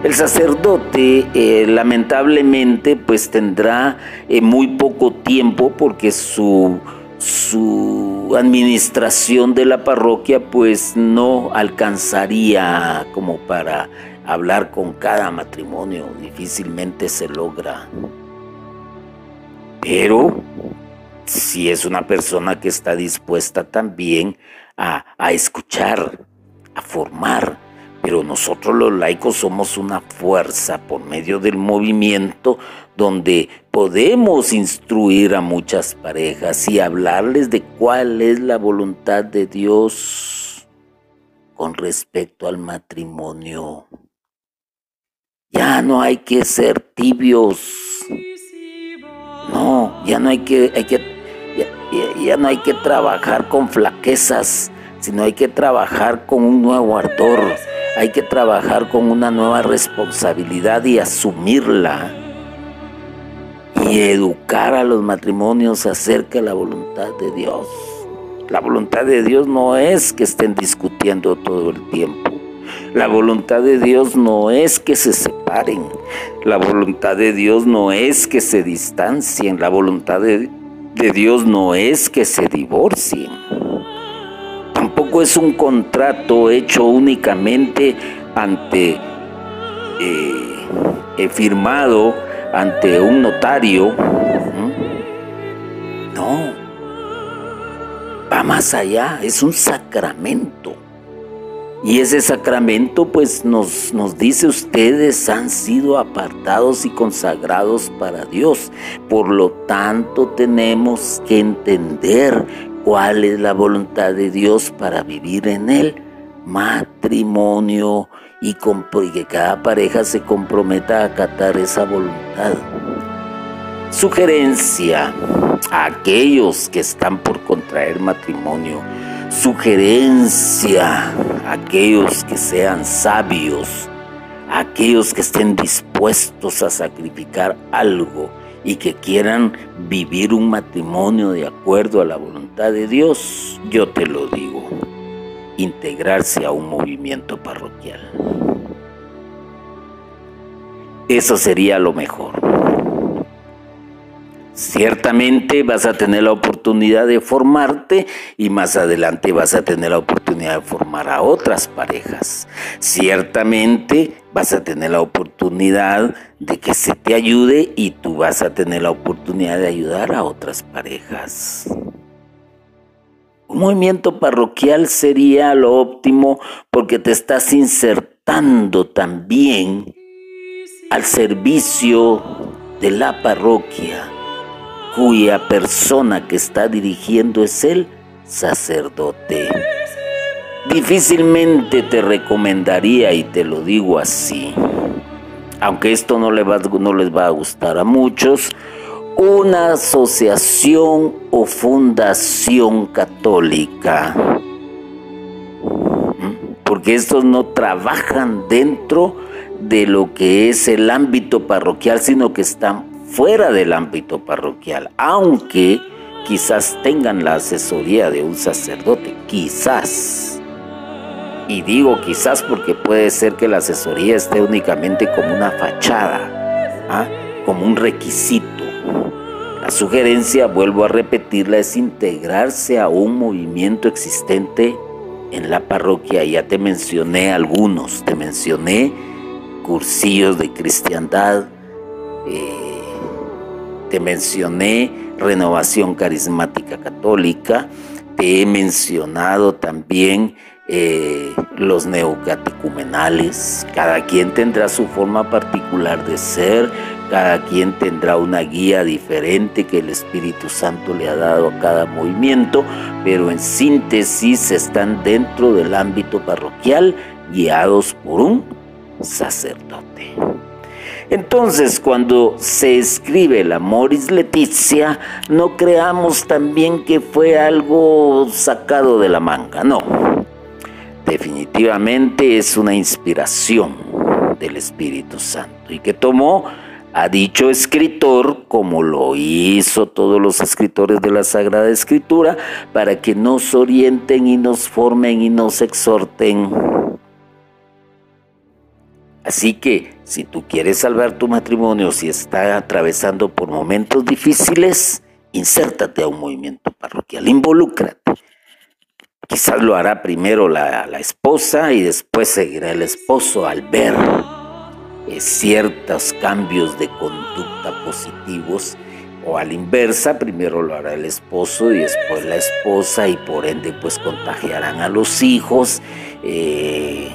El sacerdote eh, lamentablemente pues tendrá eh, muy poco tiempo porque su, su administración de la parroquia pues no alcanzaría como para hablar con cada matrimonio, difícilmente se logra. Pero si es una persona que está dispuesta también a, escuchar, a formar. Pero nosotros los laicos somos una fuerza por medio del movimiento donde podemos instruir a muchas parejas y hablarles de cuál es la voluntad de Dios con respecto al matrimonio. Ya no hay que ser tibios. No, ya no hay que, hay que ya, no hay que trabajar con flaquezas, sino hay que trabajar con un nuevo ardor, hay que trabajar con una nueva responsabilidad y asumirla y educar a los matrimonios acerca de la voluntad de Dios. La voluntad de Dios no es que estén discutiendo todo el tiempo. La voluntad de Dios no es que se separen. La voluntad de Dios no es que se distancien. La voluntad de de Dios no es que se divorcien. Tampoco es un contrato hecho únicamente ante, eh, firmado ante un notario. No, va más allá, es un sacramento. Y ese sacramento pues nos, nos dice ustedes han sido apartados y consagrados para Dios. Por lo tanto tenemos que entender cuál es la voluntad de Dios para vivir en él. Matrimonio y, que cada pareja se comprometa a acatar esa voluntad. Sugerencia a aquellos que están por contraer matrimonio sugerencia a aquellos que sean sabios, a aquellos que estén dispuestos a sacrificar algo y que quieran vivir un matrimonio de acuerdo a la voluntad de Dios, yo te lo digo, integrarse a un movimiento parroquial. Eso sería lo mejor. Ciertamente vas a tener la oportunidad de formarte y más adelante vas a tener la oportunidad de formar a otras parejas. Ciertamente vas a tener la oportunidad de que se te ayude y tú vas a tener la oportunidad de ayudar a otras parejas. Un movimiento parroquial sería lo óptimo porque te estás insertando también al servicio de la parroquia cuya persona que está dirigiendo es el sacerdote. Difícilmente te recomendaría, y te lo digo así, aunque esto no, va, no les va a gustar a muchos, una asociación o fundación católica. Porque estos no trabajan dentro de lo que es el ámbito parroquial, sino que están fuera del ámbito parroquial, aunque quizás tengan la asesoría de un sacerdote, quizás. Y digo quizás porque puede ser que la asesoría esté únicamente como una fachada, ¿ah? como un requisito. La sugerencia, vuelvo a repetirla, es integrarse a un movimiento existente en la parroquia. Ya te mencioné algunos, te mencioné cursillos de cristiandad, eh, te mencioné Renovación Carismática Católica, te he mencionado también eh, los neocatecumenales, cada quien tendrá su forma particular de ser, cada quien tendrá una guía diferente que el Espíritu Santo le ha dado a cada movimiento, pero en síntesis están dentro del ámbito parroquial guiados por un sacerdote. Entonces, cuando se escribe la Moris Leticia, no creamos también que fue algo sacado de la manga, no. Definitivamente es una inspiración del Espíritu Santo y que tomó a dicho escritor, como lo hizo todos los escritores de la Sagrada Escritura, para que nos orienten y nos formen y nos exhorten Así que si tú quieres salvar tu matrimonio, si está atravesando por momentos difíciles, insértate a un movimiento parroquial, involúcrate. Quizás lo hará primero la, esposa y después seguirá el esposo al ver eh, ciertos cambios de conducta positivos o a la inversa, primero lo hará el esposo y después la esposa y por ende pues contagiarán a los hijos. Eh,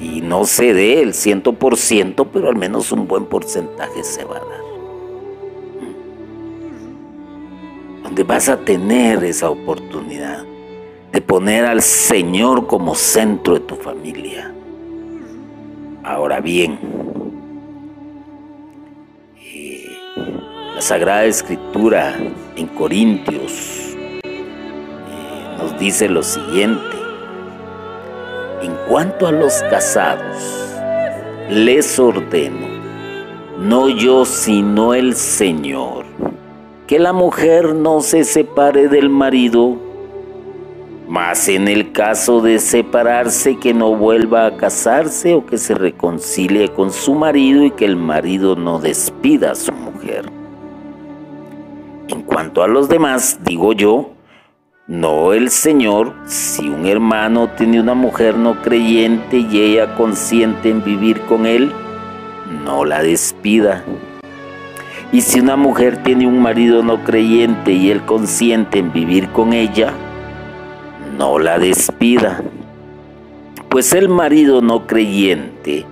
y no se dé el ciento por ciento, pero al menos un buen porcentaje se va a dar. Donde vas a tener esa oportunidad de poner al Señor como centro de tu familia. Ahora bien, la Sagrada Escritura en Corintios eh, nos dice lo siguiente. En cuanto a los casados, les ordeno, no yo sino el Señor, que la mujer no se separe del marido, mas en el caso de separarse que no vuelva a casarse o que se reconcilie con su marido y que el marido no despida a su mujer. En cuanto a los demás, digo yo, no el Señor, si un hermano tiene una mujer no creyente y ella consiente en vivir con él, no la despida. Y si una mujer tiene un marido no creyente y él consiente en vivir con ella, no la despida. Pues el marido no creyente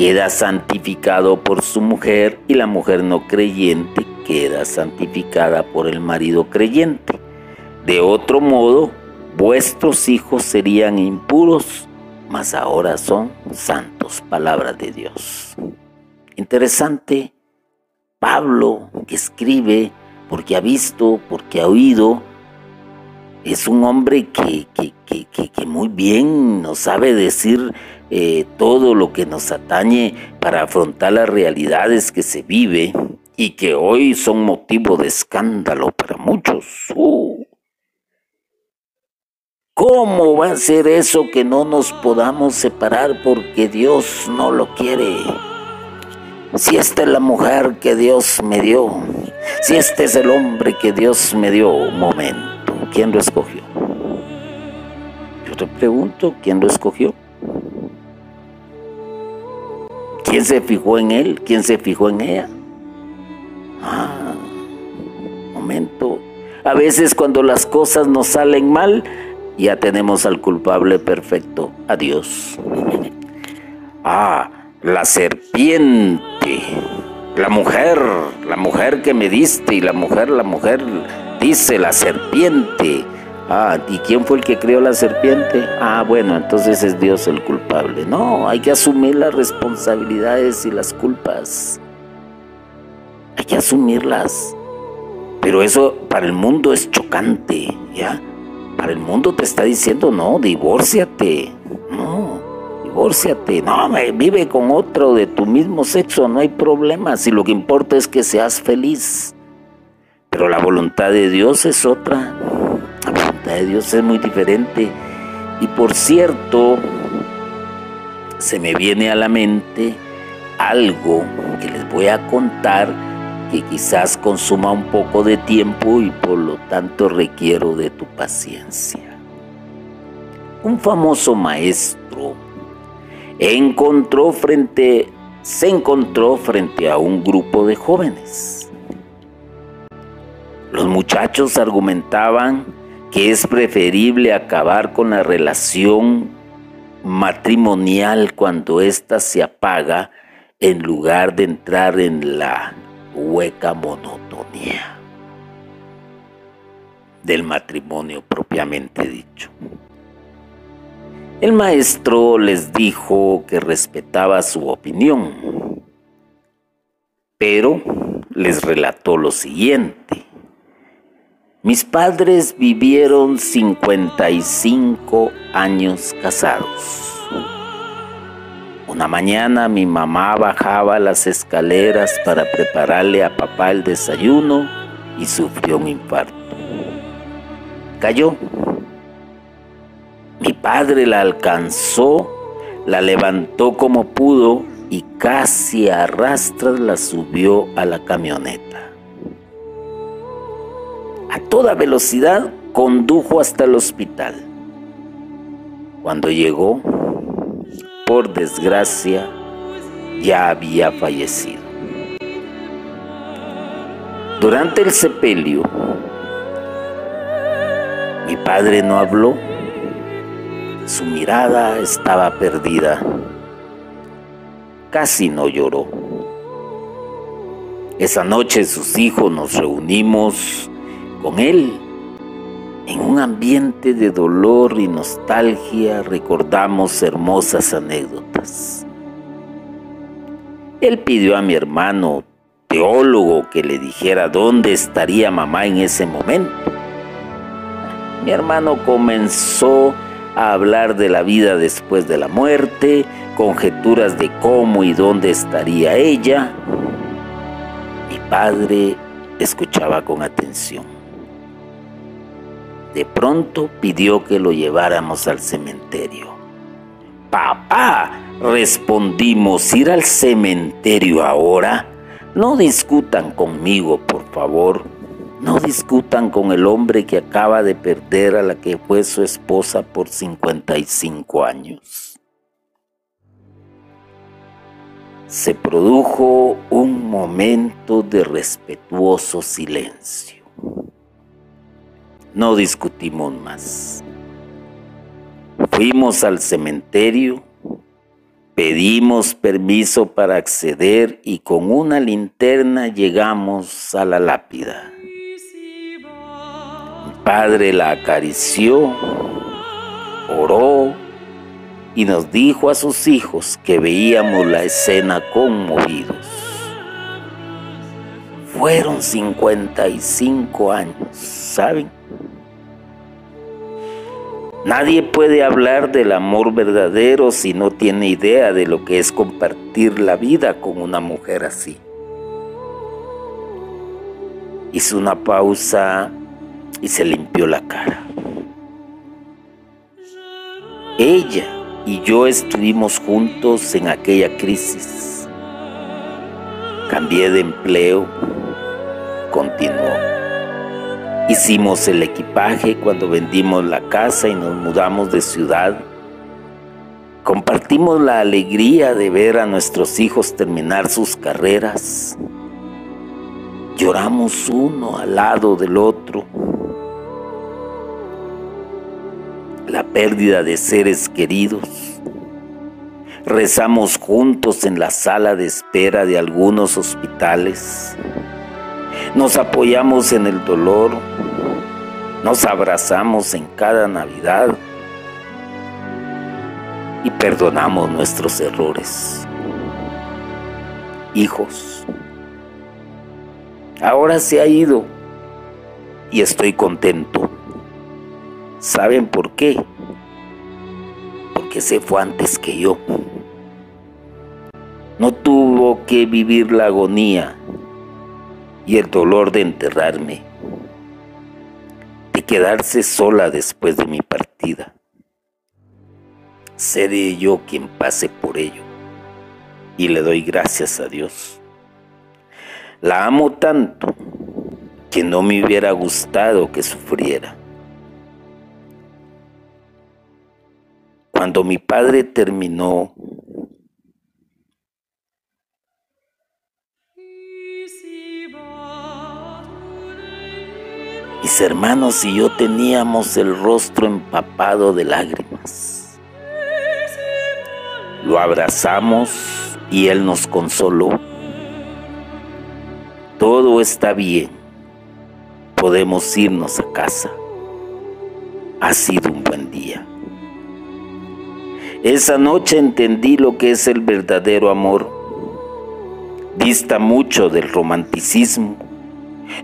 queda santificado por su mujer y la mujer no creyente queda santificada por el marido creyente. De otro modo, vuestros hijos serían impuros, mas ahora son santos, palabras de Dios. Interesante, Pablo que escribe porque ha visto, porque ha oído, es un hombre que, que, muy bien nos sabe decir eh, todo lo que nos atañe para afrontar las realidades que se vive y que hoy son motivo de escándalo para muchos. Uh. ¿Cómo va a ser eso que no nos podamos separar porque Dios no lo quiere? Si esta es la mujer que Dios me dio, si este es el hombre que Dios me dio, momento, ¿quién lo escogió? Yo te pregunto, ¿quién lo escogió? ¿Quién se fijó en él? ¿Quién se fijó en ella? Ah, momento. A veces cuando las cosas nos salen mal, ya tenemos al culpable perfecto, a Dios. Ah, la serpiente, la mujer, la mujer que me diste y la mujer, la mujer, dice la serpiente. Ah, ¿y quién fue el que creó la serpiente? Ah, bueno, entonces es Dios el culpable. No, hay que asumir las responsabilidades y las culpas. Hay que asumirlas. Pero eso para el mundo es chocante, ¿ya? Para el mundo te está diciendo, no, divórciate. No, divórciate. No, vive con otro de tu mismo sexo, no hay problema. Si lo que importa es que seas feliz. Pero la voluntad de Dios es otra de Dios es muy diferente. Y por cierto, se me viene a la mente algo que les voy a contar que quizás consuma un poco de tiempo y por lo tanto requiero de tu paciencia. Un famoso maestro encontró frente, se encontró frente a un grupo de jóvenes. Los muchachos argumentaban que es preferible acabar con la relación matrimonial cuando ésta se apaga en lugar de entrar en la hueca monotonía del matrimonio propiamente dicho. El maestro les dijo que respetaba su opinión, pero les relató lo siguiente. Mis padres vivieron 55 años casados. Una mañana mi mamá bajaba las escaleras para prepararle a papá el desayuno y sufrió un infarto. Cayó. Mi padre la alcanzó, la levantó como pudo y casi a la subió a la camioneta a toda velocidad condujo hasta el hospital. Cuando llegó, por desgracia, ya había fallecido. Durante el sepelio, mi padre no habló, su mirada estaba perdida, casi no lloró. Esa noche sus hijos nos reunimos con él. En un ambiente de dolor y nostalgia recordamos hermosas anécdotas. Él pidió a mi hermano teólogo que le dijera dónde estaría mamá en ese momento. Mi hermano comenzó a hablar de la vida después de la muerte, conjeturas de cómo y dónde estaría ella. Mi padre escuchaba con atención. De pronto pidió que lo lleváramos al cementerio. Papá, respondimos, ir al cementerio ahora. No discutan conmigo, por favor. No discutan con el hombre que acaba de perder a la que fue su esposa por 55 años. se produjo un momento de respetuoso silencio. No discutimos más. Fuimos al cementerio, pedimos permiso para acceder y con una linterna llegamos a la lápida. Mi padre la acarició, oró y nos dijo a sus hijos que veíamos la escena conmovidos. Fueron 55 años, ¿saben? Nadie puede hablar del amor verdadero si no tiene idea de lo que es compartir la vida con una mujer así. Hizo una pausa y se limpió la cara. Ella y yo estuvimos juntos en aquella crisis. Cambié de empleo, continuó. Hicimos el equipaje cuando vendimos la casa y nos mudamos de ciudad. Compartimos la alegría de ver a nuestros hijos terminar sus carreras. Lloramos uno al lado del otro la pérdida de seres queridos. Rezamos juntos en la sala de espera de algunos hospitales. Nos apoyamos en el dolor. Nos abrazamos en cada Navidad. Y perdonamos nuestros errores. Hijos, ahora se ha ido y estoy contento ¿Saben por qué? Porque se fue antes que yo. No tuvo que vivir la agonía y el dolor de enterrarme, quedarse sola después de mi partida. Seré yo quien pase por ello y le doy gracias a Dios. La amo tanto que no me hubiera gustado que sufriera. Cuando mi padre terminó Mis hermanos y yo teníamos el rostro empapado de lágrimas. Lo abrazamos y él nos consoló. Todo está bien. Podemos irnos a casa. Ha sido un buen día. Esa noche entendí lo que es el verdadero amor. Dista mucho del romanticismo.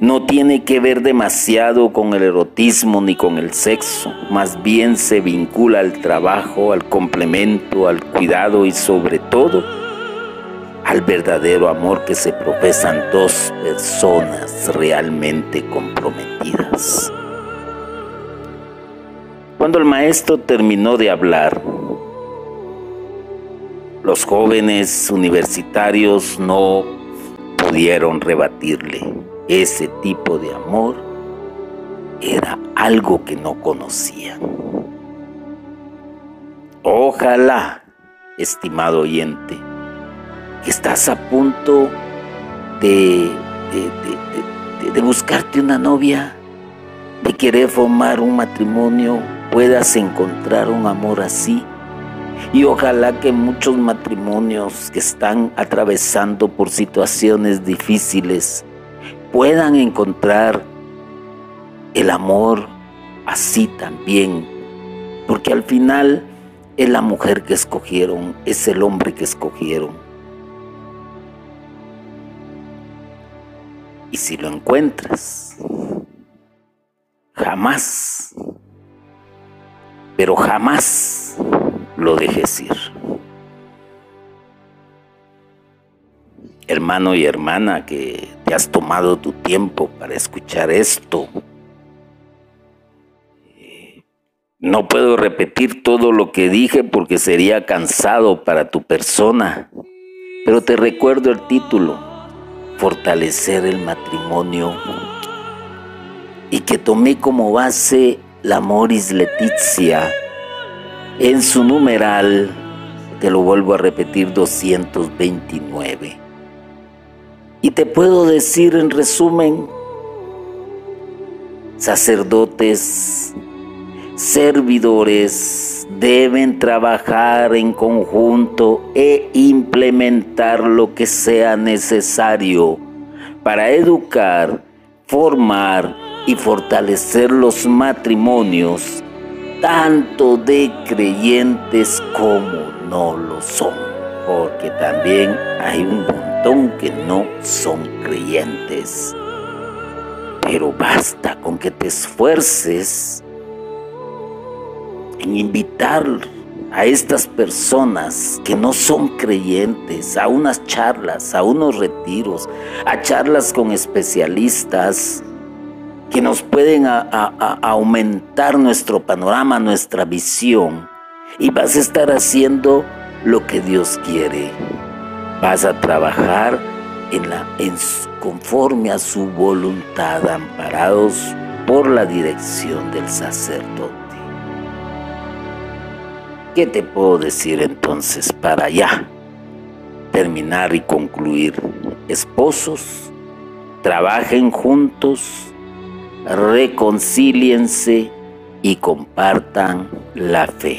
No tiene que ver demasiado con el erotismo ni con el sexo. Más bien se vincula al trabajo, al complemento, al cuidado y sobre todo al verdadero amor que se profesan dos personas realmente comprometidas. Cuando el maestro terminó de hablar, los jóvenes universitarios no pudieron rebatirle. Ese tipo de amor era algo que no conocían. Ojalá, estimado oyente, que estás a punto de, de, de, buscarte una novia, de querer formar un matrimonio, puedas encontrar un amor así y ojalá que muchos matrimonios que están atravesando por situaciones difíciles puedan encontrar el amor así también, porque al final es la mujer que escogieron, es el hombre que escogieron. Y si lo encuentras, jamás, pero jamás lo dejes ir. Hermano y hermana que te has tomado tu tiempo para escuchar esto, eh, no puedo repetir todo lo que dije porque sería cansado para tu persona, pero te recuerdo el título, Fortalecer el matrimonio, y que tomé como base la Moris Letizia en su numeral te lo vuelvo a repetir, 229. Y te puedo decir en resumen, sacerdotes, servidores deben trabajar en conjunto e implementar lo que sea necesario para educar, formar y fortalecer los matrimonios, tanto de creyentes como no lo son, porque también hay un que no son creyentes. Pero basta con que te esfuerces en invitar a estas personas que no son creyentes a unas charlas, a unos retiros, a charlas con especialistas que nos pueden aumentar nuestro panorama, nuestra visión. Y vas a estar haciendo lo que Dios quiere. Vas a trabajar en la, conforme a su voluntad, amparados por la dirección del sacerdote. ¿Qué te puedo decir entonces para ya terminar y concluir? Esposos, trabajen juntos, reconcíliense y compartan la fe.